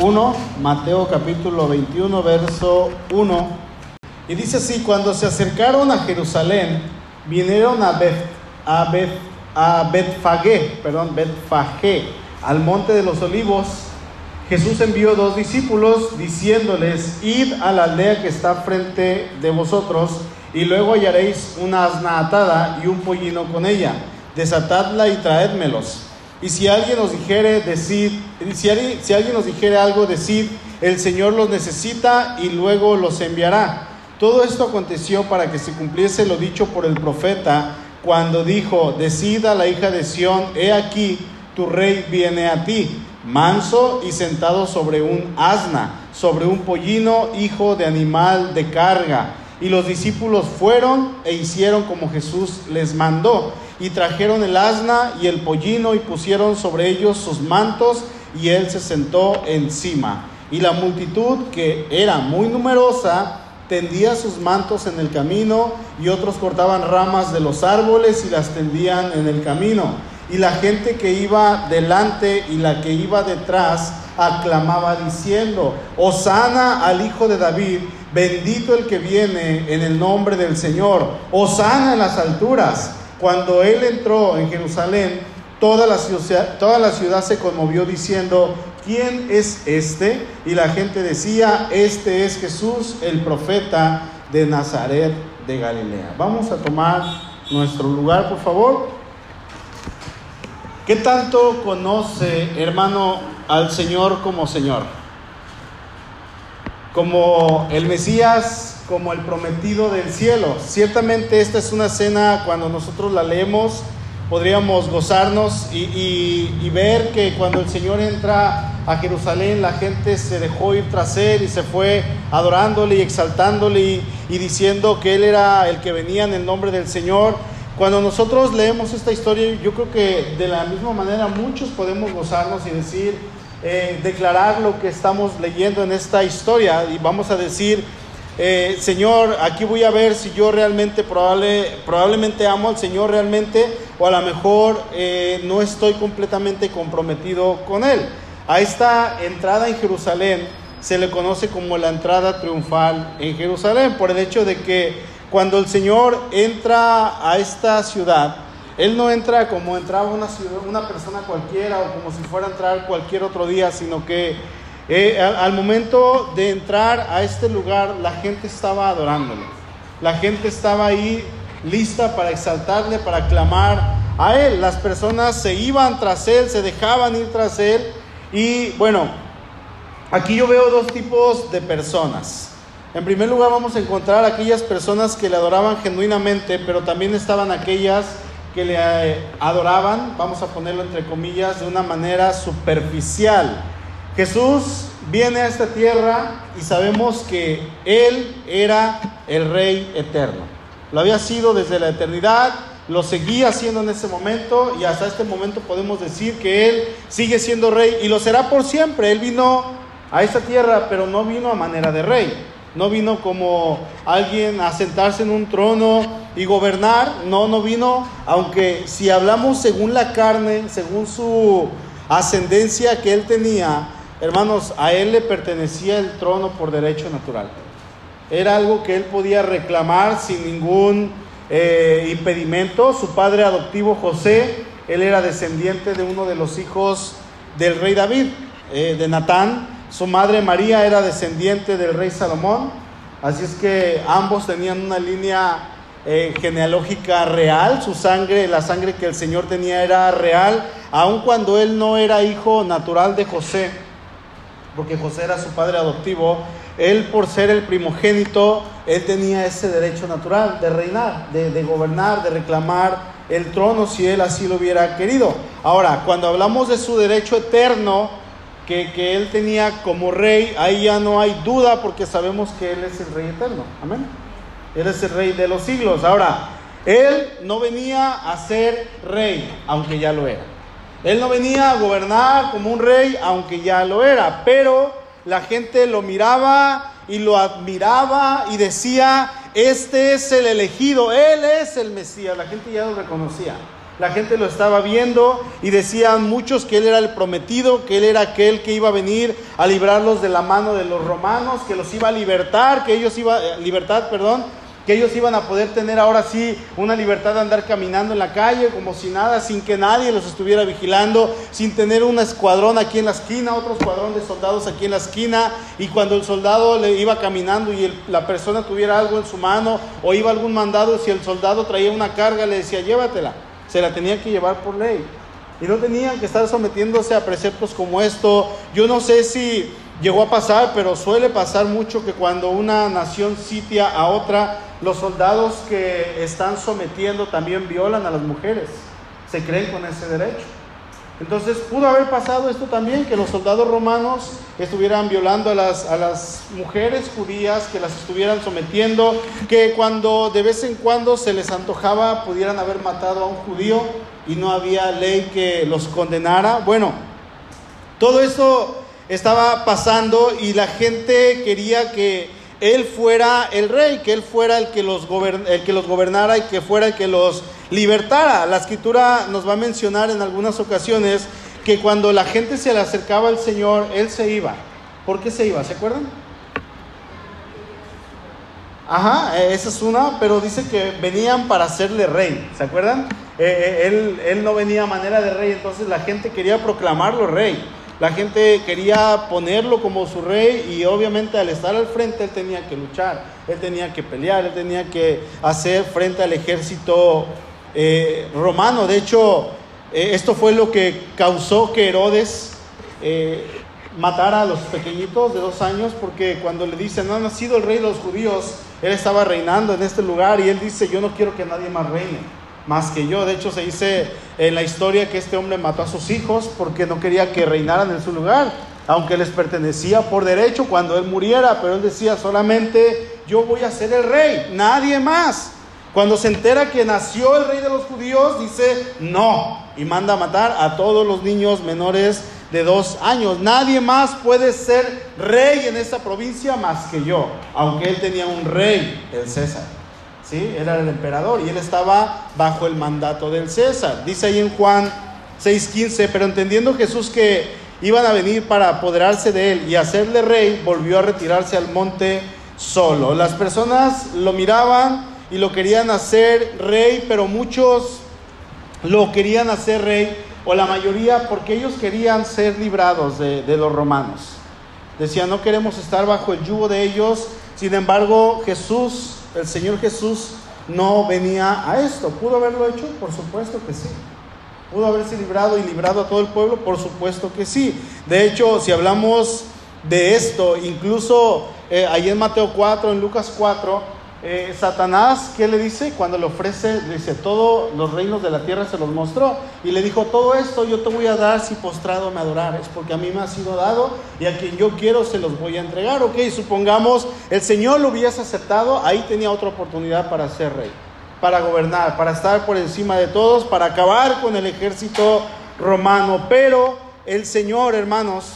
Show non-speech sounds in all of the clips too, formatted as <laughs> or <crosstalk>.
1, Mateo capítulo 21, verso 1. Y dice así, cuando se acercaron a Jerusalén, vinieron a Bet, a Bet, a Betfagé, perdón, Betfagé, al monte de los olivos. Jesús envió dos discípulos diciéndoles, id a la aldea que está frente de vosotros y luego hallaréis una asna atada y un pollino con ella. Desatadla y traédmelos. Y si alguien nos dijere, decid, si, alguien, si alguien nos dijere algo, decid, el Señor los necesita y luego los enviará. Todo esto aconteció para que se cumpliese lo dicho por el profeta cuando dijo, decida la hija de Sión, he aquí, tu rey viene a ti, manso y sentado sobre un asna, sobre un pollino, hijo de animal de carga. Y los discípulos fueron e hicieron como Jesús les mandó y trajeron el asna y el pollino y pusieron sobre ellos sus mantos y él se sentó encima. Y la multitud, que era muy numerosa, tendía sus mantos en el camino y otros cortaban ramas de los árboles y las tendían en el camino. Y la gente que iba delante y la que iba detrás aclamaba diciendo, Osana al Hijo de David, bendito el que viene en el nombre del Señor, Osana en las alturas. Cuando él entró en Jerusalén, toda la, ciudad, se conmovió diciendo, ¿quién es este? Y la gente decía, este es Jesús, el profeta de Nazaret de Galilea. Vamos a tomar nuestro lugar, por favor. ¿Qué tanto conoce, hermano, al Señor como Señor? Como el Mesías, como el prometido del cielo. Ciertamente esta es una cena, cuando nosotros la leemos, podríamos gozarnos y, ver que cuando el Señor entra a Jerusalén, la gente se dejó ir tras él y se fue adorándole y exaltándole y, diciendo que él era el que venía en el nombre del Señor. Cuando nosotros leemos esta historia, yo creo que de la misma manera muchos podemos gozarnos y decir, eh, declarar lo que estamos leyendo en esta historia y vamos a decir, eh, Señor, aquí voy a ver si yo realmente probable, probablemente amo al Señor realmente o a lo mejor eh, no estoy completamente comprometido con Él. A esta entrada en Jerusalén se le conoce como la entrada triunfal en Jerusalén por el hecho de que cuando el Señor entra a esta ciudad, Él no entra como entraba una, ciudad, una persona cualquiera o como si fuera a entrar cualquier otro día, sino que eh, al, momento de entrar a este lugar, la gente estaba adorándole. La gente estaba ahí lista para exaltarle, para clamar a Él. Las personas se iban tras Él, se dejaban ir tras Él. Y bueno, aquí yo veo dos tipos de personas. En primer lugar vamos a encontrar aquellas personas que le adoraban genuinamente, pero también estaban aquellas que le eh, adoraban, vamos a ponerlo entre comillas, de una manera superficial Jesús viene a esta tierra y sabemos que Él era el Rey eterno. Lo había sido desde la eternidad, lo seguía siendo en ese momento y hasta este momento podemos decir que Él sigue siendo Rey y lo será por siempre. Él vino a esta tierra, pero no vino a manera de Rey. No vino como alguien a sentarse en un trono y gobernar. No, no vino, aunque si hablamos según la carne, según su ascendencia que él tenía, Hermanos, a él le pertenecía el trono por derecho natural. Era algo que él podía reclamar sin ningún eh, impedimento. Su padre adoptivo José, él era descendiente de uno de los hijos del rey David, eh, de Natán. Su madre María era descendiente del rey Salomón. Así es que ambos tenían una línea eh, genealógica real. Su sangre, la sangre que el Señor tenía era real, aun cuando él no era hijo natural de José porque José era su padre adoptivo, él por ser el primogénito, él tenía ese derecho natural de reinar, de, gobernar, de reclamar el trono si él así lo hubiera querido. Ahora, cuando hablamos de su derecho eterno, que, que, él tenía como rey, ahí ya no hay duda porque sabemos que él es el rey eterno. Amén. Él es el rey de los siglos. Ahora, él no venía a ser rey, aunque ya lo era. Él no venía a gobernar como un rey, aunque ya lo era, pero la gente lo miraba y lo admiraba y decía, este es el elegido, Él es el Mesías. La gente ya lo reconocía. la gente lo estaba viendo y decían muchos que él era el prometido, que él era aquel que iba a venir a librarlos de la mano de los romanos, que los iba a libertar, que ellos iba eh, libertad, perdón, que ellos iban a poder tener ahora sí una libertad de andar caminando en la calle como si nada, sin que nadie los estuviera vigilando, sin tener un escuadrón aquí en la esquina, otro escuadrón de soldados aquí en la esquina, y cuando el soldado le iba caminando y la persona tuviera algo en su mano o iba algún mandado, si el soldado traía una carga, le decía, llévatela, se la tenía que llevar por ley. Y no tenían que estar sometiéndose a preceptos como esto. Yo no sé si llegó a pasar, pero suele pasar mucho que cuando una nación sitia a otra, los soldados que están sometiendo también violan a las mujeres. Se creen con ese derecho. Entonces pudo haber pasado esto también, que los soldados romanos estuvieran violando a las, a las mujeres judías, que las estuvieran sometiendo, que cuando de vez en cuando se les antojaba pudieran haber matado a un judío y no había ley que los condenara. Bueno, todo esto estaba pasando y la gente quería que él fuera el rey, que él fuera el que los, el que los gobernara y que fuera el que los libertara. La escritura nos va a mencionar en algunas ocasiones que cuando la gente se le acercaba al Señor, él se iba. ¿Por qué se iba? ¿Se acuerdan? Ajá, e, esa es una, pero dice que venían para hacerle rey, ¿se acuerdan? E, e, él, él no venía a manera de rey, entonces la gente quería proclamarlo rey. La gente quería ponerlo como su rey y obviamente al estar al frente él tenía que luchar, él tenía que pelear, él tenía que hacer frente al ejército eh, romano. De hecho, eh, esto fue lo que causó que Herodes eh, matara a los pequeñitos de dos años porque cuando le dicen, no ha nacido el rey de los judíos, él estaba reinando en este lugar y él dice, yo no quiero que nadie más reine más que yo. De hecho, se dice en la historia que este hombre mató a sus hijos porque no quería que reinaran en su lugar, aunque les pertenecía por derecho cuando él muriera, pero él decía solamente yo voy a ser el rey, nadie más. Cuando se entera que nació el rey de los judíos, dice no y manda a matar a todos los niños menores de dos años. Nadie más puede ser rey en esta provincia más que yo, aunque él tenía un rey, el César. ¿Sí? Era el emperador y él estaba bajo el mandato del César. Dice ahí en Juan 6:15, pero entendiendo Jesús que iban a venir para apoderarse de él y hacerle rey, volvió a retirarse al monte solo. Las personas lo miraban y lo querían hacer rey, pero muchos lo querían hacer rey, o la mayoría, porque ellos querían ser librados de, de los romanos. Decían, no queremos estar bajo el yugo de ellos. Sin embargo, Jesús el Señor Jesús no venía a esto. ¿Pudo haberlo hecho? Por supuesto que sí. ¿Pudo haberse librado y librado a todo el pueblo? Por supuesto que sí. De hecho, si hablamos de esto, incluso eh, ahí en Mateo 4, en Lucas 4, eh, Satanás, ¿qué le dice? Cuando le ofrece, le dice, todos los reinos de la tierra se los mostró. Y le dijo, todo esto yo te voy a dar si postrado me adorares, porque a mí me ha sido dado y a quien yo quiero se los voy a entregar. Ok, supongamos el Señor lo hubiese aceptado, ahí tenía otra oportunidad para ser rey, para gobernar, para estar por encima de todos, para acabar con el ejército romano. Pero el Señor, hermanos,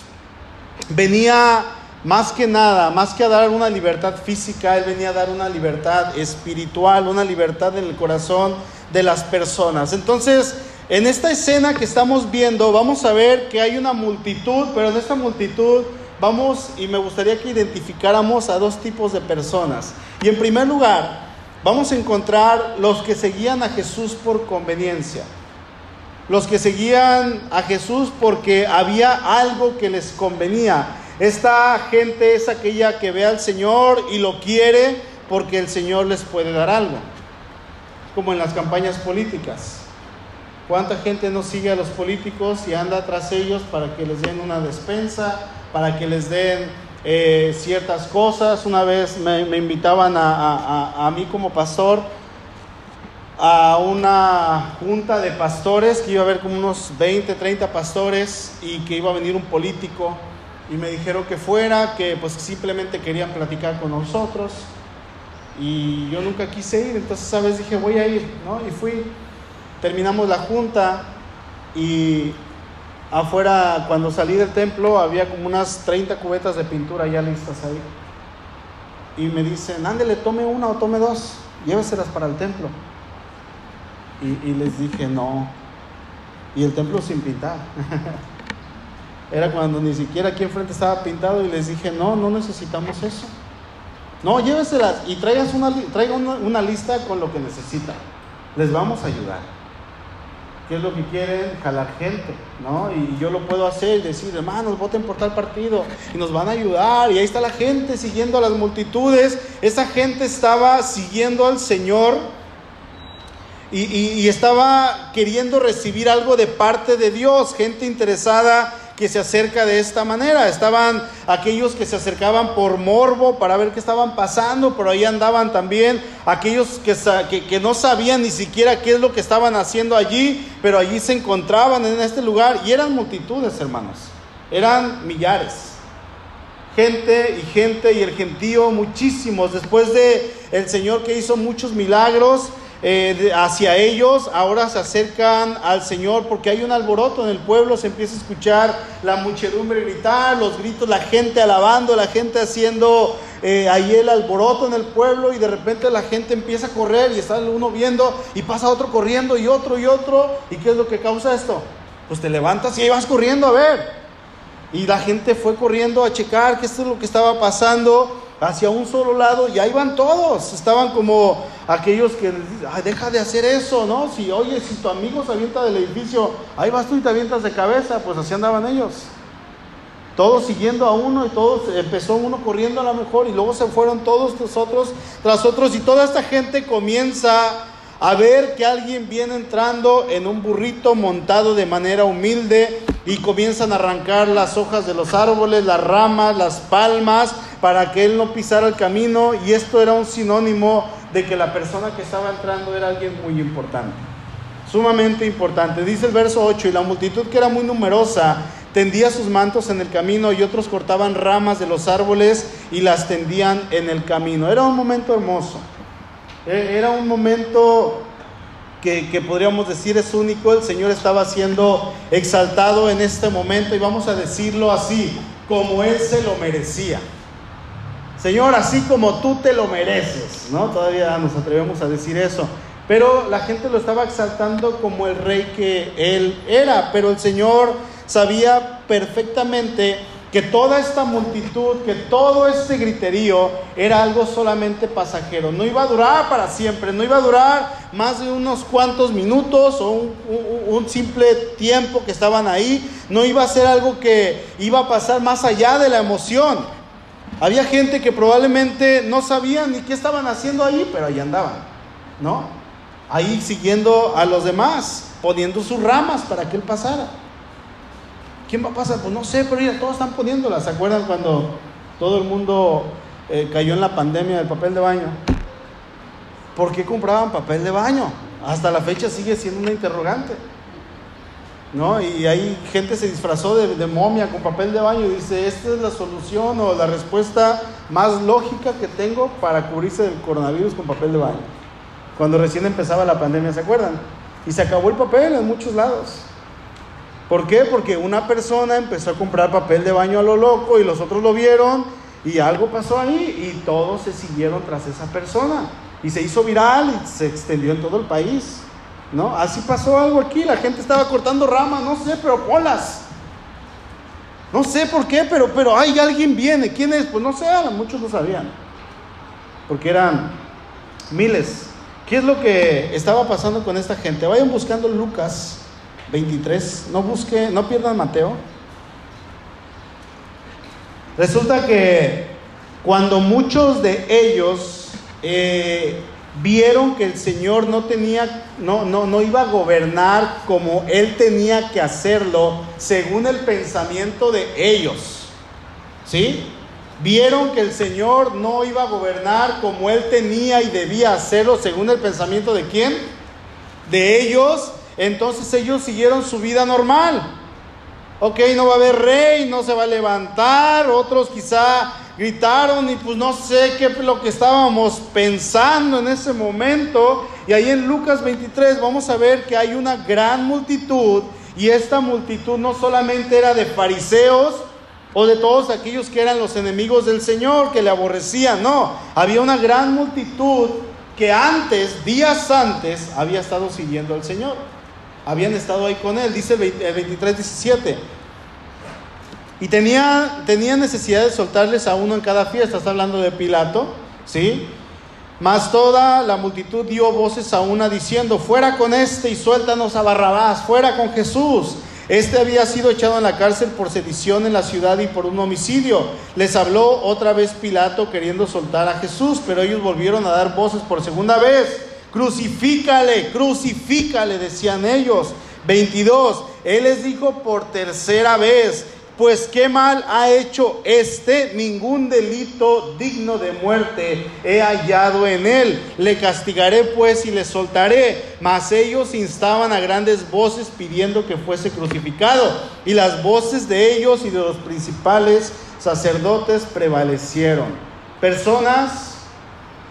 venía más que nada, más que a dar una libertad física, Él venía a dar una libertad espiritual, una libertad en el corazón de las personas. Entonces, en esta escena que estamos viendo, vamos a ver que hay una multitud, pero en esta multitud vamos y me gustaría que identificáramos a dos tipos de personas. Y en primer lugar, vamos a encontrar los que seguían a Jesús por conveniencia. Los que seguían a Jesús porque había algo que les convenía esta gente es aquella que ve al Señor y lo quiere porque el Señor les puede dar algo. Como en las campañas políticas. ¿Cuánta gente no sigue a los políticos y anda tras ellos para que les den una despensa, para que les den eh, ciertas cosas? Una vez me, invitaban a, a mí como pastor a una junta de pastores, que iba a haber como unos 20, 30 pastores y que iba a venir un político y me dijeron que fuera, que pues simplemente querían platicar con nosotros y yo nunca quise ir, entonces sabes dije voy a ir, ¿no? Y fui, terminamos la junta y afuera cuando salí del templo había como unas 30 cubetas de pintura ya listas ahí. Y me dicen, ándele, tome una o tome dos, lléveselas para el templo. Y, y les dije, no. Y el templo sin pintar. <laughs> Era cuando ni siquiera aquí enfrente estaba pintado y les dije, no, no necesitamos eso. No, lléveselas y traigas una, traiga una, lista con lo que necesita. Les vamos a ayudar. ¿Qué es lo que quieren? Jalar gente, ¿no? Y yo lo puedo hacer y decir, hermanos, voten por tal partido y nos van a ayudar. Y ahí está la gente siguiendo a las multitudes. Esa gente estaba siguiendo al Señor y, y estaba queriendo recibir algo de parte de Dios. Gente interesada que se acerca de esta manera. Estaban aquellos que se acercaban por morbo para ver qué estaban pasando, pero ahí andaban también aquellos que, que, que, no sabían ni siquiera qué es lo que estaban haciendo allí, pero allí se encontraban en este lugar y eran multitudes, hermanos. Eran millares. Gente y gente y el gentío muchísimos. Después de el Señor que hizo muchos milagros, eh, hacia ellos, ahora se acercan al Señor porque hay un alboroto en el pueblo, se empieza a escuchar la muchedumbre gritar, los gritos, la gente alabando, la gente haciendo eh, ahí el alboroto en el pueblo y de repente la gente empieza a correr y está uno viendo y pasa otro corriendo y otro y otro. ¿Y qué es lo que causa esto? Pues te levantas y ahí vas corriendo a ver. Y la gente fue corriendo a checar qué es lo que estaba pasando hacia un solo lado y ahí van todos. Estaban como aquellos que Ay, deja de hacer eso, ¿no? Si oye, si tu amigo se avienta del edificio, ahí vas tú y te avientas de cabeza, pues así andaban ellos. Todos siguiendo a uno y todos, empezó uno corriendo a lo mejor y luego se fueron todos los otros tras otros y toda esta gente comienza a ver que alguien viene entrando en un burrito montado de manera humilde y comienzan a arrancar las hojas de los árboles, las ramas, las palmas, para que él no pisara el camino y esto era un sinónimo de que la persona que estaba entrando era alguien muy importante, sumamente importante. Dice el verso 8, y la multitud que era muy numerosa tendía sus mantos en el camino y otros cortaban ramas de los árboles y las tendían en el camino. Era un momento hermoso. E, era un momento que, podríamos decir es único. El Señor estaba siendo exaltado en este momento y vamos a decirlo así, como Él se lo merecía. Señor, así como tú te lo mereces, ¿no? Todavía nos atrevemos a decir eso. Pero la gente lo estaba exaltando como el rey que Él era. Pero el Señor sabía perfectamente que toda esta multitud, que todo este griterío era algo solamente pasajero, no iba a durar para siempre, no iba a durar más de unos cuantos minutos o un, simple tiempo que estaban ahí, no iba a ser algo que iba a pasar más allá de la emoción. Había gente que probablemente no sabían ni qué estaban haciendo ahí, pero ahí andaban, ¿no? Ahí siguiendo a los demás, poniendo sus ramas para que él pasara. ¿Quién va a pasar? Pues no sé, pero ya todos están poniéndolas. ¿Se acuerdan cuando todo el mundo eh, cayó en la pandemia del papel de baño? ¿Por qué compraban papel de baño? Hasta la fecha sigue siendo una interrogante. ¿No? Y ahí gente se disfrazó de, de, momia con papel de baño y dice, esta es la solución o la respuesta más lógica que tengo para cubrirse del coronavirus con papel de baño. Cuando recién empezaba la pandemia, ¿se acuerdan? Y se acabó el papel en muchos lados. ¿Por qué? Porque una persona empezó a comprar papel de baño a lo loco y los otros lo vieron y algo pasó ahí y todos se siguieron tras esa persona y se hizo viral y se extendió en todo el país. ¿No? Así pasó algo aquí, la gente estaba cortando ramas, no sé, pero polas. No sé por qué, pero, pero hay alguien viene. ¿Quién es? Pues no sé, muchos lo sabían. Porque eran miles. ¿Qué es lo que estaba pasando con esta gente? Vayan buscando Lucas 23. No busque, no pierdan Mateo. Resulta que cuando muchos de ellos eh, vieron que el Señor no tenía, no, no, no iba a gobernar como Él tenía que hacerlo según el pensamiento de ellos. ¿Sí? Vieron que el Señor no iba a gobernar como Él tenía y debía hacerlo según el pensamiento de quién? De ellos. Entonces ellos siguieron su vida normal. Ok, no va a haber rey, no se va a levantar. Otros quizá gritaron y pues no sé qué lo que estábamos pensando en ese momento. Y ahí en Lucas 23 vamos a ver que hay una gran multitud y esta multitud no solamente era de fariseos o de todos aquellos que eran los enemigos del Señor, que le aborrecían, no, había una gran multitud que antes, días antes, había estado siguiendo al Señor. Habían estado ahí con él, dice el 23, 17. Y tenía, tenía necesidad de soltarles a uno en cada fiesta. Está hablando de Pilato, ¿sí? Mas toda la multitud dio voces a una diciendo, fuera con este y suéltanos a Barrabás, fuera con Jesús. Este había sido echado en la cárcel por sedición en la ciudad y por un homicidio. Les habló otra vez Pilato queriendo soltar a Jesús, pero ellos volvieron a dar voces por segunda vez. Crucifícale, crucifícale, decían ellos. 22. Él les dijo por tercera vez, pues qué mal ha hecho este, ningún delito digno de muerte he hallado en él. Le castigaré pues y le soltaré. Mas ellos instaban a grandes voces pidiendo que fuese crucificado. Y las voces de ellos y de los principales sacerdotes prevalecieron. Personas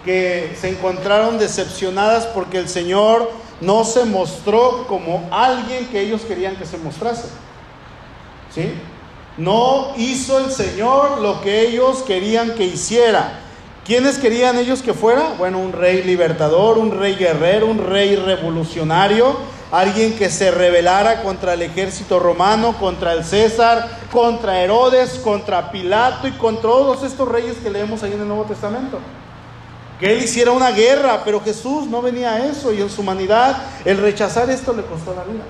que se encontraron decepcionadas porque el Señor no se mostró como alguien que ellos querían que se mostrase. ¿Sí? No hizo el Señor lo que ellos querían que hiciera. ¿Quiénes querían ellos que fuera? Bueno, un rey libertador, un rey guerrero, un rey revolucionario, alguien que se rebelara contra el ejército romano, contra el César, contra Herodes, contra Pilato y contra todos estos reyes que leemos ahí en el Nuevo Testamento. Que él hiciera una guerra, pero Jesús no venía a eso y en su humanidad el rechazar esto le costó la vida.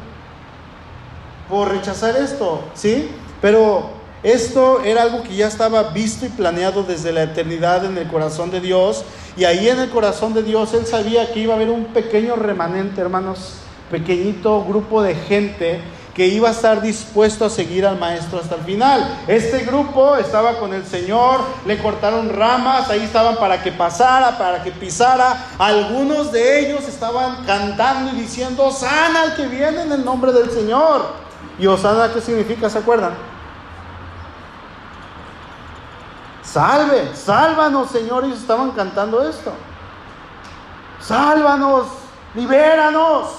Por rechazar esto, ¿sí? Pero esto era algo que ya estaba visto y planeado desde la eternidad en el corazón de Dios. Y ahí en el corazón de Dios Él sabía que iba a haber un pequeño remanente, hermanos, pequeñito grupo de gente que iba a estar dispuesto a seguir al maestro hasta el final. Este grupo estaba con el Señor, le cortaron ramas, ahí estaban para que pasara, para que pisara. Algunos de ellos estaban cantando y diciendo, sana al que viene en el nombre del Señor. ¿Y Osana qué significa? ¿Se acuerdan? Salve, sálvanos, Señor. Ellos estaban cantando esto. Sálvanos, libéranos.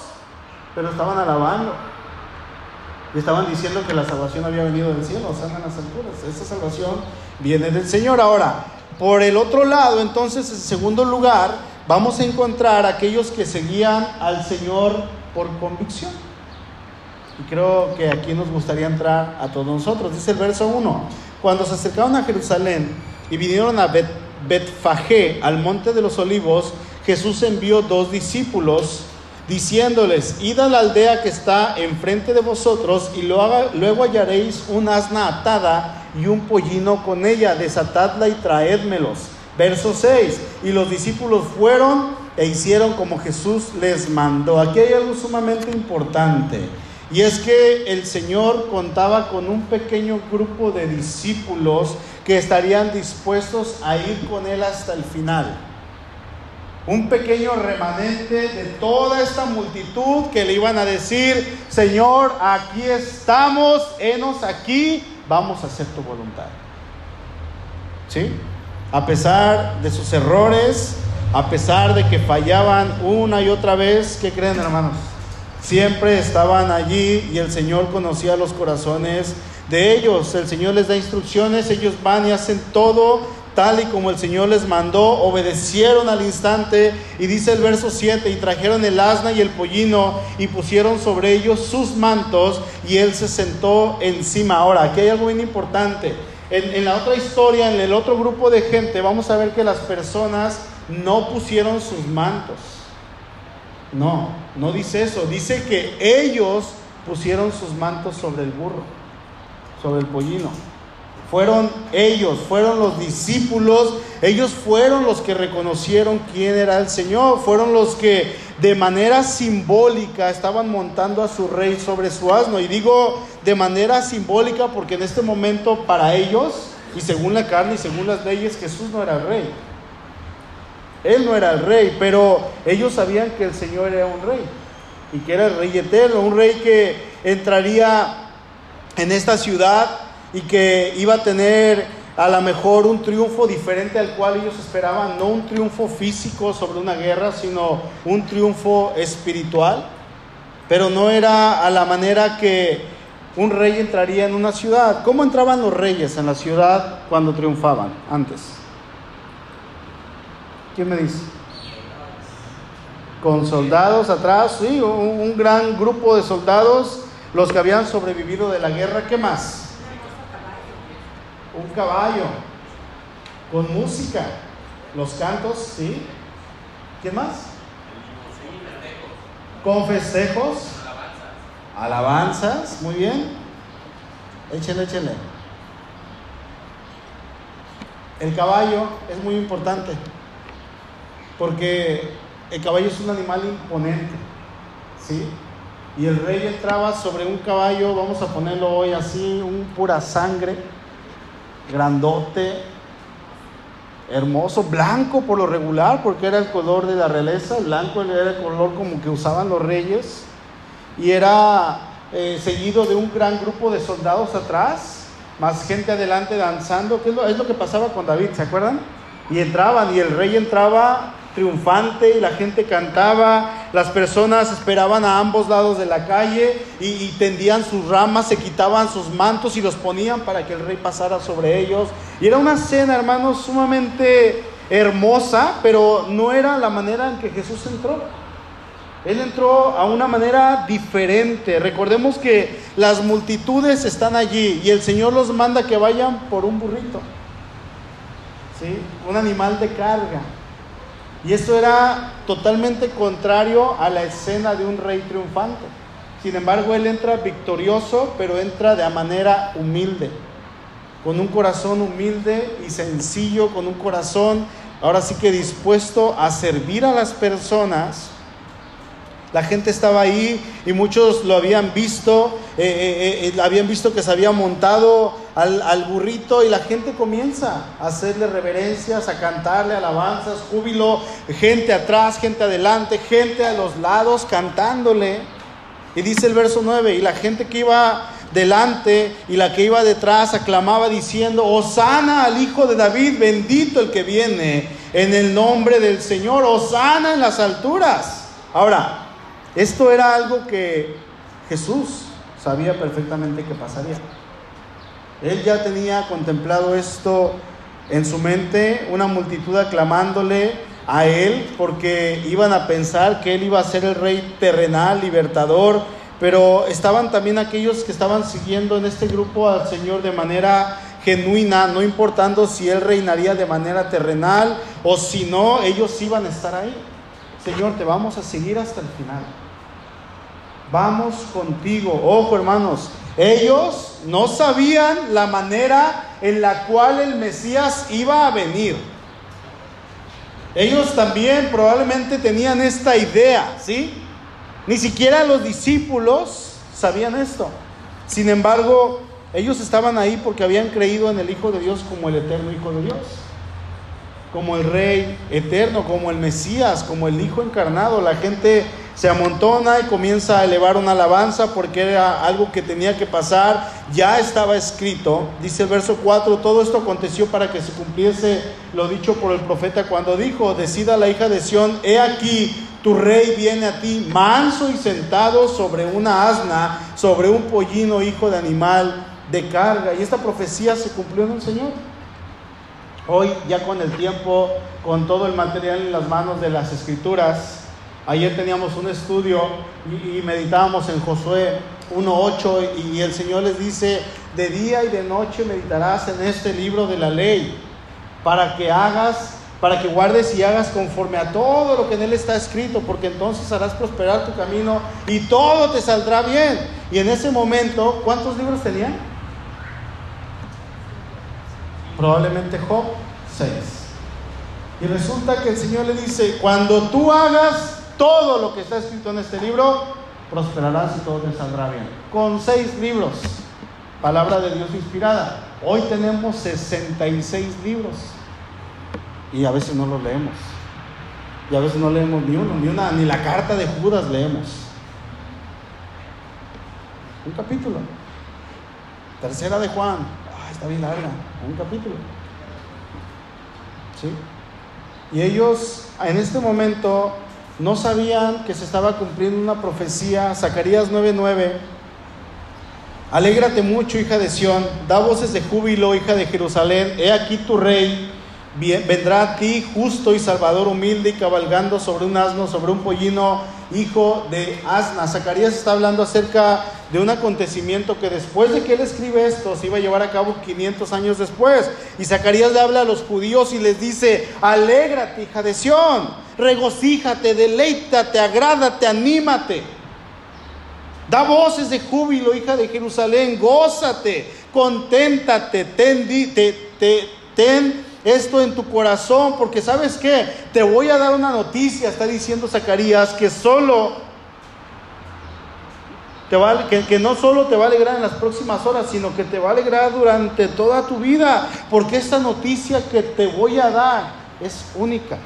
Pero estaban alabando. Y estaban diciendo que la salvación había venido del cielo, salgan las alturas. Esa salvación viene del Señor. Ahora, por el otro lado, entonces, en segundo lugar, vamos a encontrar aquellos que seguían al Señor por convicción. Y creo que aquí nos gustaría entrar a todos nosotros. Dice el verso 1. Cuando se acercaron a Jerusalén y vinieron a Bet, Betfagé, al monte de los olivos, Jesús envió dos discípulos diciéndoles, id a la aldea que está enfrente de vosotros y luego hallaréis un asna atada y un pollino con ella, desatadla y traédmelos. Verso 6, y los discípulos fueron e hicieron como Jesús les mandó. Aquí hay algo sumamente importante. Y es que el Señor contaba con un pequeño grupo de discípulos que estarían dispuestos a ir con Él hasta el final. Un pequeño remanente de toda esta multitud que le iban a decir, Señor, aquí estamos, enos aquí, vamos a hacer tu voluntad. ¿Sí? A pesar de sus errores, a pesar de que fallaban una y otra vez, ¿qué creen hermanos? siempre estaban allí y el Señor conocía los corazones de ellos. El Señor les da instrucciones, ellos van y hacen todo tal y como el Señor les mandó, obedecieron al instante y dice el verso 7, y trajeron el asna y el pollino y pusieron sobre ellos sus mantos y él se sentó encima. Ahora, aquí hay algo bien importante. En, en la otra historia, en el otro grupo de gente, vamos a ver que las personas no pusieron sus mantos. No, no dice eso. Dice que ellos pusieron sus mantos sobre el burro, sobre el pollino. Fueron ellos, fueron los discípulos, ellos fueron los que reconocieron quién era el Señor, fueron los que de manera simbólica estaban montando a su rey sobre su asno. Y digo de manera simbólica porque en este momento para ellos, y según la carne y según las leyes, Jesús no era el rey. Él no era el rey, pero ellos sabían que el Señor era un rey y que era el rey eterno, un rey que entraría en esta ciudad y que iba a tener a lo mejor un triunfo diferente al cual ellos esperaban, no un triunfo físico sobre una guerra, sino un triunfo espiritual, pero no era a la manera que un rey entraría en una ciudad. ¿Cómo entraban los reyes en la ciudad cuando triunfaban antes? ¿Quién me dice? con soldados atrás, sí, un, gran grupo de soldados, los que habían sobrevivido de la guerra. ¿Qué más? Un caballo, con música, los cantos, sí. ¿Qué más? Con festejos. Alabanzas. Muy bien. Échale, échale. El caballo es muy importante. Porque el caballo es un animal imponente. ¿Sí? Y el rey entraba sobre un caballo, vamos a ponerlo hoy así, un pura sangre, grandote, hermoso, blanco por lo regular, porque era el color de la realeza, blanco era el color como que usaban los reyes, y era eh, seguido de un gran grupo de soldados atrás, más gente adelante danzando, que es lo, es lo que pasaba con David, ¿se acuerdan? Y entraban, y el rey entraba triunfante y la gente cantaba, las personas esperaban a ambos lados de la calle y, tendían sus ramas, se quitaban sus mantos y los ponían para que el rey pasara sobre ellos. Y era una cena, hermanos, sumamente hermosa, pero no era la manera en que Jesús entró. Él entró a una manera diferente. Recordemos que las multitudes están allí y el Señor los manda que vayan por un burrito. ¿Sí? Un animal de carga. Y esto era totalmente contrario a la escena de un rey triunfante. Sin embargo, él entra victorioso, pero entra de manera humilde, con un corazón humilde y sencillo, con un corazón ahora sí que dispuesto a servir a las personas. La gente estaba ahí y muchos lo habían visto, eh, eh, eh, habían visto que se había montado al, al, burrito y la gente comienza a hacerle reverencias, a cantarle alabanzas, júbilo, gente atrás, gente adelante, gente a los lados cantándole. Y dice el verso 9, y la gente que iba delante y la que iba detrás aclamaba diciendo, Osana al Hijo de David, bendito el que viene en el nombre del Señor, Osana en las alturas. Ahora, esto era algo que Jesús sabía perfectamente que pasaría. Él ya tenía contemplado esto en su mente, una multitud aclamándole a él porque iban a pensar que él iba a ser el rey terrenal, libertador, pero estaban también aquellos que estaban siguiendo en este grupo al Señor de manera genuina, no importando si él reinaría de manera terrenal o si no, ellos iban a estar ahí. Señor, te vamos a seguir hasta el final. Vamos contigo. Ojo, hermanos, ellos no sabían la manera en la cual el Mesías iba a venir. Ellos también probablemente tenían esta idea, ¿sí? Ni siquiera los discípulos sabían esto. Sin embargo, ellos estaban ahí porque habían creído en el Hijo de Dios como el eterno Hijo de Dios, como el Rey eterno, como el Mesías, como el Hijo encarnado. La gente se amontona y comienza a elevar una alabanza porque era algo que tenía que pasar, ya estaba escrito. Dice el verso 4, todo esto aconteció para que se cumpliese lo dicho por el profeta cuando dijo, decida la hija de Sión, he aquí, tu rey viene a ti, manso y sentado sobre una asna, sobre un pollino, hijo de animal de carga. Y esta profecía se cumplió en el Señor. Hoy, ya con el tiempo, con todo el material en las manos de las escrituras, Ayer teníamos un estudio y, y meditábamos en Josué 1.8 y, y el Señor les dice, de día y de noche meditarás en este libro de la ley para que hagas, para que guardes y hagas conforme a todo lo que en él está escrito, porque entonces harás prosperar tu camino y todo te saldrá bien. Y en ese momento, ¿cuántos libros tenían? Probablemente Job, seis. Y resulta que el Señor le dice, cuando tú hagas todo lo que está escrito en este libro, prosperarás y todo te saldrá bien. Con seis libros, palabra de Dios inspirada. Hoy tenemos 66 libros y a veces no los leemos. Y a veces no leemos ni uno, ni una, ni la carta de Judas leemos. Un capítulo. Tercera de Juan. Ah, está bien larga. Un capítulo. ¿Sí? Y ellos en este momento no sabían que se estaba cumpliendo una profecía, Zacarías 9:9. Alégrate mucho, hija de Sión, da voces de júbilo, hija de Jerusalén, he aquí tu rey, vendrá a ti justo y salvador humilde y cabalgando sobre un asno, sobre un pollino, hijo de asna. Zacarías está hablando acerca de un acontecimiento que después de que él escribe esto se iba a llevar a cabo 500 años después. Y Zacarías le habla a los judíos y les dice, alégrate hija de Sión, regocíjate, deleítate, agrádate, anímate. Da voces de júbilo, hija de Jerusalén, gózate, conténtate, ten, te, ten esto en tu corazón, porque sabes qué, te voy a dar una noticia, está diciendo Zacarías, que solo que, que, no solo te va a alegrar en las próximas horas, sino que te va a alegrar durante toda tu vida, porque esta noticia que te voy a dar es única.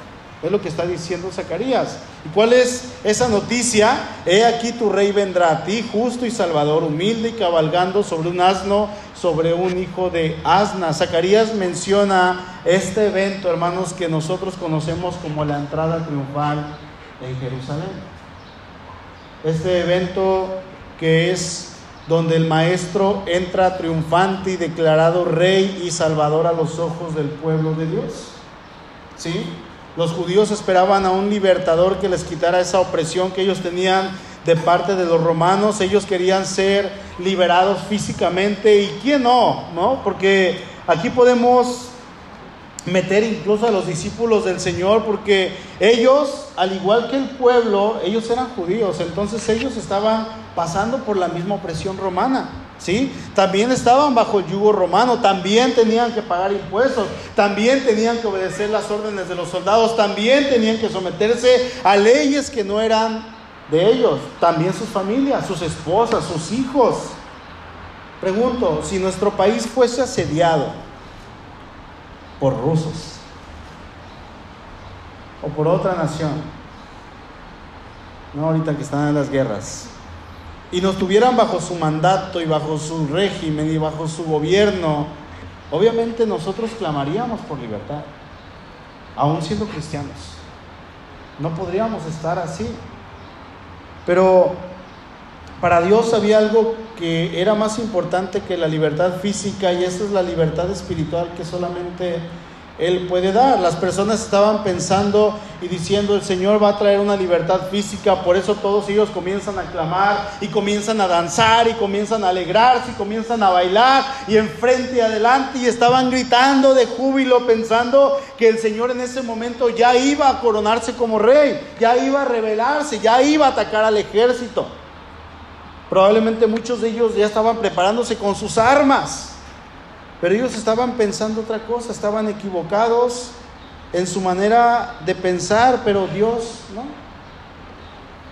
Es lo que está diciendo Zacarías. ¿Y cuál es esa noticia? He aquí tu rey vendrá a ti, justo y salvador, humilde y cabalgando sobre un asno, sobre un hijo de asna. Zacarías menciona este evento, hermanos, que nosotros conocemos como la entrada triunfal en Jerusalén. Este evento que es donde el maestro entra triunfante y declarado rey y salvador a los ojos del pueblo de Dios. ¿Sí? Los judíos esperaban a un libertador que les quitara esa opresión que ellos tenían de parte de los romanos. Ellos querían ser liberados físicamente y quién no, ¿no? Porque aquí podemos meter incluso a los discípulos del Señor porque ellos, al igual que el pueblo, ellos eran judíos, entonces ellos estaban pasando por la misma opresión romana. ¿sí? También estaban bajo el yugo romano, también tenían que pagar impuestos, también tenían que obedecer las órdenes de los soldados, también tenían que someterse a leyes que no eran de ellos, también sus familias, sus esposas, sus hijos. Pregunto, si nuestro país fuese asediado por rusos o por otra nación, no ahorita que están en las guerras, y nos tuvieran bajo su mandato y bajo su régimen y bajo su gobierno, obviamente nosotros clamaríamos por libertad, aún siendo cristianos. No podríamos estar así. Pero para Dios había algo que era más importante que la libertad física y esa es la libertad espiritual que solamente él puede dar. Las personas estaban pensando y diciendo, el Señor va a traer una libertad física, por eso todos ellos comienzan a clamar y comienzan a danzar y comienzan a alegrarse y comienzan a bailar y enfrente y adelante y estaban gritando de júbilo pensando que el Señor en ese momento ya iba a coronarse como rey, ya iba a rebelarse, ya iba a atacar al ejército. Probablemente muchos de ellos ya estaban preparándose con sus armas. Pero ellos estaban pensando otra cosa, estaban equivocados en su manera de pensar, pero Dios, ¿no?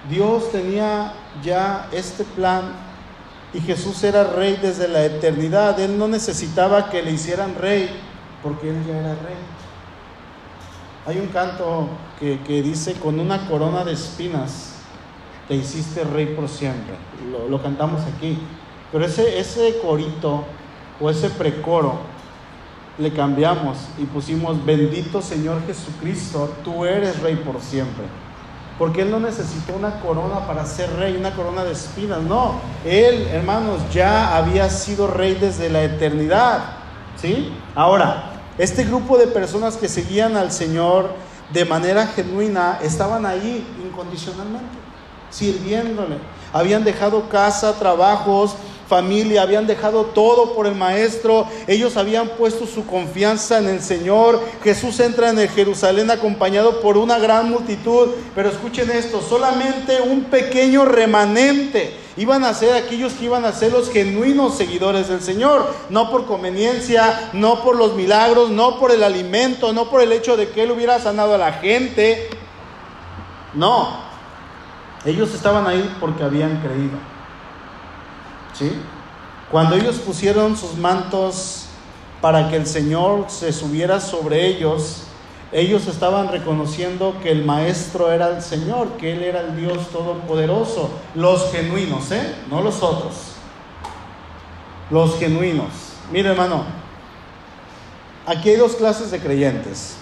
Dios tenía ya este plan y Jesús era rey desde la eternidad. Él no necesitaba que le hicieran rey porque él ya era rey. Hay un canto que, dice, con una corona de espinas te hiciste rey por siempre. Lo, lo cantamos aquí. Pero ese, ese corito o ese precoro le cambiamos y pusimos, bendito Señor Jesucristo, tú eres rey por siempre. Porque Él no necesitó una corona para ser rey, una corona de espinas. No, Él, hermanos, ya había sido rey desde la eternidad. ¿Sí? Ahora, este grupo de personas que seguían al Señor de manera genuina estaban ahí incondicionalmente, sirviéndole. Habían dejado casa, trabajos, familia, habían dejado todo por el Maestro, ellos habían puesto su confianza en el Señor. Jesús entra en Jerusalén acompañado por una gran multitud, pero escuchen esto, solamente un pequeño remanente iban a ser aquellos que iban a ser los genuinos seguidores del Señor, no por conveniencia, no por los milagros, no por el alimento, no por el hecho de que Él hubiera sanado a la gente. No, ellos estaban ahí porque habían creído. ¿sí? Cuando ellos pusieron sus mantos para que el Señor se subiera sobre ellos, ellos estaban reconociendo que el Maestro era el Señor, que Él era el Dios Todopoderoso. Los genuinos, ¿eh? No los otros. Los genuinos. Mire, hermano, aquí hay dos clases de creyentes.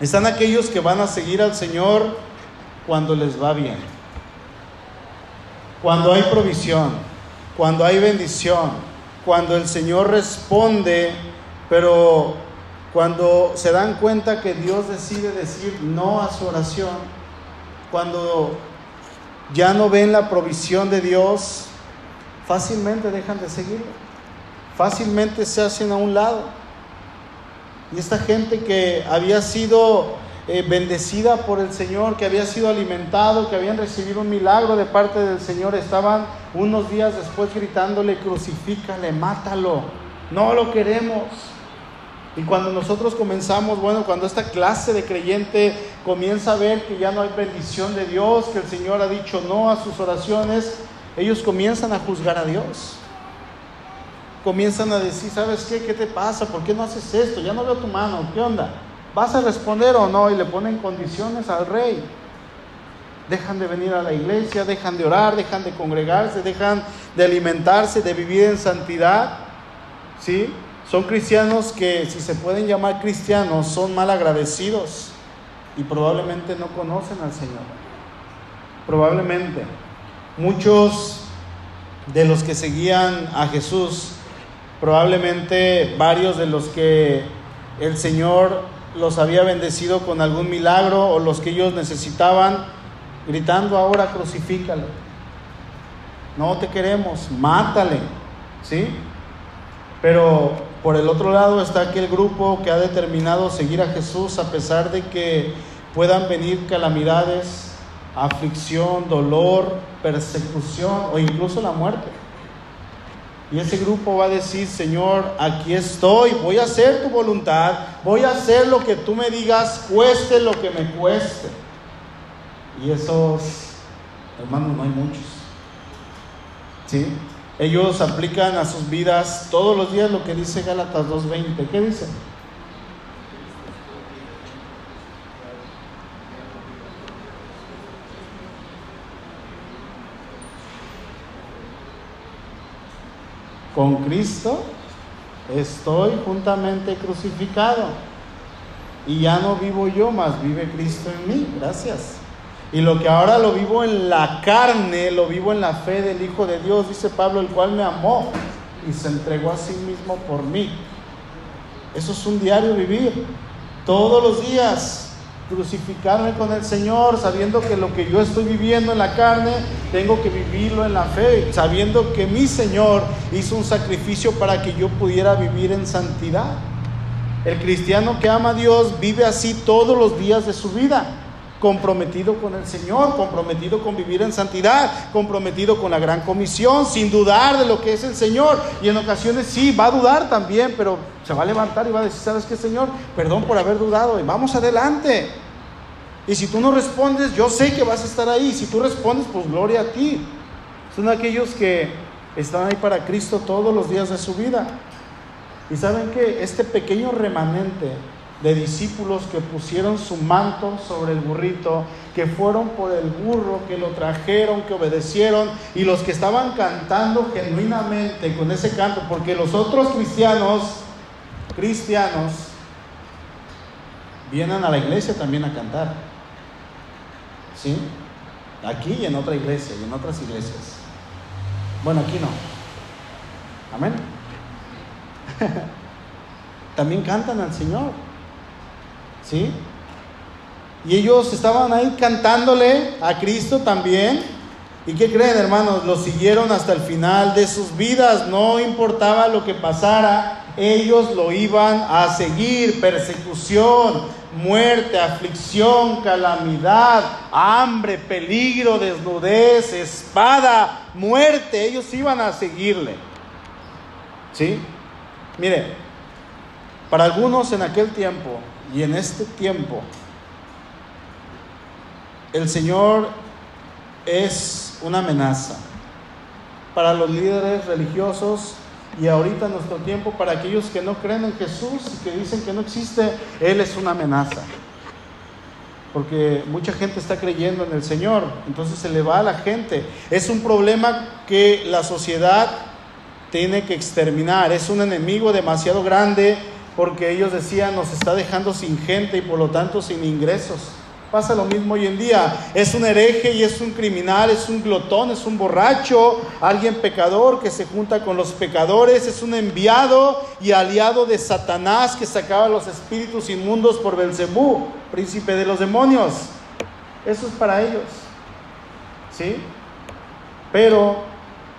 Están aquellos que van a seguir al Señor cuando les va bien, cuando hay provisión, cuando hay bendición, cuando el Señor responde, pero cuando se dan cuenta que Dios decide decir no a su oración, cuando ya no ven la provisión de Dios, fácilmente dejan de seguirlo, fácilmente se hacen a un lado. Y esta gente que había sido eh, bendecida por el Señor, que había sido alimentado, que habían recibido un milagro de parte del Señor, estaban unos días después gritándole, crucifícale, mátalo, no lo queremos. Y cuando nosotros comenzamos, bueno, cuando esta clase de creyente comienza a ver que ya no hay bendición de Dios, que el Señor ha dicho no a sus oraciones, ellos comienzan a juzgar a Dios. Comienzan a decir, ¿sabes qué? ¿Qué te pasa? ¿Por qué no haces esto? Ya no veo tu mano, ¿qué onda? ¿Vas a responder o no? Y le ponen condiciones al rey. Dejan de venir a la iglesia, dejan de orar, dejan de congregarse, dejan de alimentarse, de vivir en santidad. ¿Sí? Son cristianos que, si se pueden llamar cristianos, son mal agradecidos y probablemente no conocen al Señor. Probablemente. Muchos de los que seguían a Jesús, probablemente varios de los que el Señor los había bendecido con algún milagro o los que ellos necesitaban, gritando ahora crucifícalo. No te queremos, mátale. ¿Sí? Pero por el otro lado está aquel grupo que ha determinado seguir a Jesús a pesar de que puedan venir calamidades, aflicción, dolor, persecución o incluso la muerte. Y ese grupo va a decir, Señor, aquí estoy, voy a hacer tu voluntad, voy a hacer lo que tú me digas, cueste lo que me cueste. Y esos, hermanos, no hay muchos. ¿Sí? Ellos aplican a sus vidas todos los días lo que dice Gálatas 2.20. ¿Qué dice? Con Cristo estoy juntamente crucificado. Y ya no vivo yo, más vive Cristo en mí. Gracias. Y lo que ahora lo vivo en la carne, lo vivo en la fe del Hijo de Dios, dice Pablo, el cual me amó y se entregó a sí mismo por mí. Eso es un diario vivir. Todos los días crucificarme con el Señor, sabiendo que lo que yo estoy viviendo en la carne, tengo que vivirlo en la fe, sabiendo que mi Señor hizo un sacrificio para que yo pudiera vivir en santidad. El cristiano que ama a Dios vive así todos los días de su vida comprometido con el Señor, comprometido con vivir en santidad, comprometido con la gran comisión, sin dudar de lo que es el Señor. Y en ocasiones sí, va a dudar también, pero se va a levantar y va a decir, ¿sabes qué, Señor? Perdón por haber dudado y vamos adelante. Y si tú no respondes, yo sé que vas a estar ahí. Si tú respondes, pues gloria a ti. Son aquellos que están ahí para Cristo todos los días de su vida. Y saben que este pequeño remanente de discípulos que pusieron su manto sobre el burrito, que fueron por el burro, que lo trajeron, que obedecieron, y los que estaban cantando genuinamente con ese canto, porque los otros cristianos, cristianos, vienen a la iglesia también a cantar. ¿Sí? Aquí y en otra iglesia y en otras iglesias. Bueno, aquí no. Amén. <laughs> también cantan al Señor. ¿Sí? Y ellos estaban ahí cantándole a Cristo también. ¿Y qué creen, hermanos? Lo siguieron hasta el final de sus vidas. No importaba lo que pasara, ellos lo iban a seguir. Persecución, muerte, aflicción, calamidad, hambre, peligro, desnudez, espada, muerte. Ellos iban a seguirle. ¿Sí? Mire, para algunos en aquel tiempo, y en este tiempo, el Señor es una amenaza para los líderes religiosos y ahorita en nuestro tiempo para aquellos que no creen en Jesús y que dicen que no existe, Él es una amenaza. Porque mucha gente está creyendo en el Señor, entonces se le va a la gente. Es un problema que la sociedad tiene que exterminar, es un enemigo demasiado grande porque ellos decían nos está dejando sin gente y por lo tanto sin ingresos. Pasa lo mismo hoy en día. Es un hereje y es un criminal, es un glotón, es un borracho, alguien pecador que se junta con los pecadores, es un enviado y aliado de Satanás que sacaba los espíritus inmundos por Belcebú, príncipe de los demonios. Eso es para ellos. ¿Sí? Pero,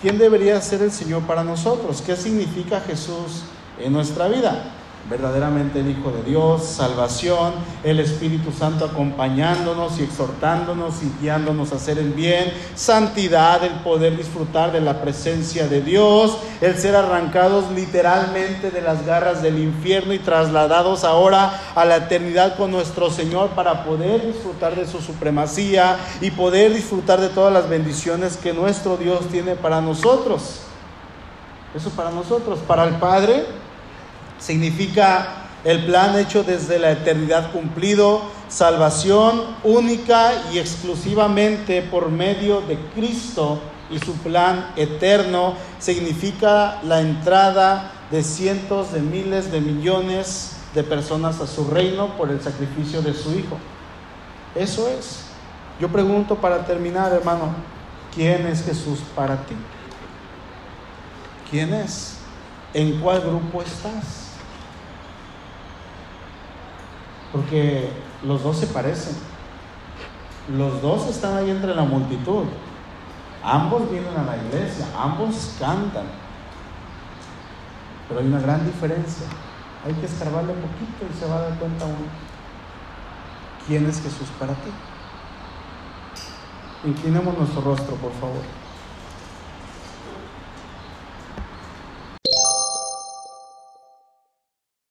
¿quién debería ser el Señor para nosotros? ¿Qué significa Jesús en nuestra vida? Verdaderamente el Hijo de Dios, salvación, el Espíritu Santo acompañándonos y exhortándonos y guiándonos a hacer el bien, santidad, el poder disfrutar de la presencia de Dios, el ser arrancados literalmente de las garras del infierno y trasladados ahora a la eternidad con nuestro Señor para poder disfrutar de su supremacía y poder disfrutar de todas las bendiciones que nuestro Dios tiene para nosotros. Eso para nosotros, para el Padre Significa el plan hecho desde la eternidad cumplido, salvación única y exclusivamente por medio de Cristo y su plan eterno. Significa la entrada de cientos de miles de millones de personas a su reino por el sacrificio de su Hijo. Eso es. Yo pregunto para terminar, hermano, ¿quién es Jesús para ti? ¿Quién es? ¿En cuál grupo estás? Porque los dos se parecen. Los dos están ahí entre la multitud. Ambos vienen a la iglesia, ambos cantan. Pero hay una gran diferencia. Hay que escarbarle un poquito y se va a dar cuenta uno. ¿Quién es Jesús para ti? Inclinemos nuestro rostro, por favor.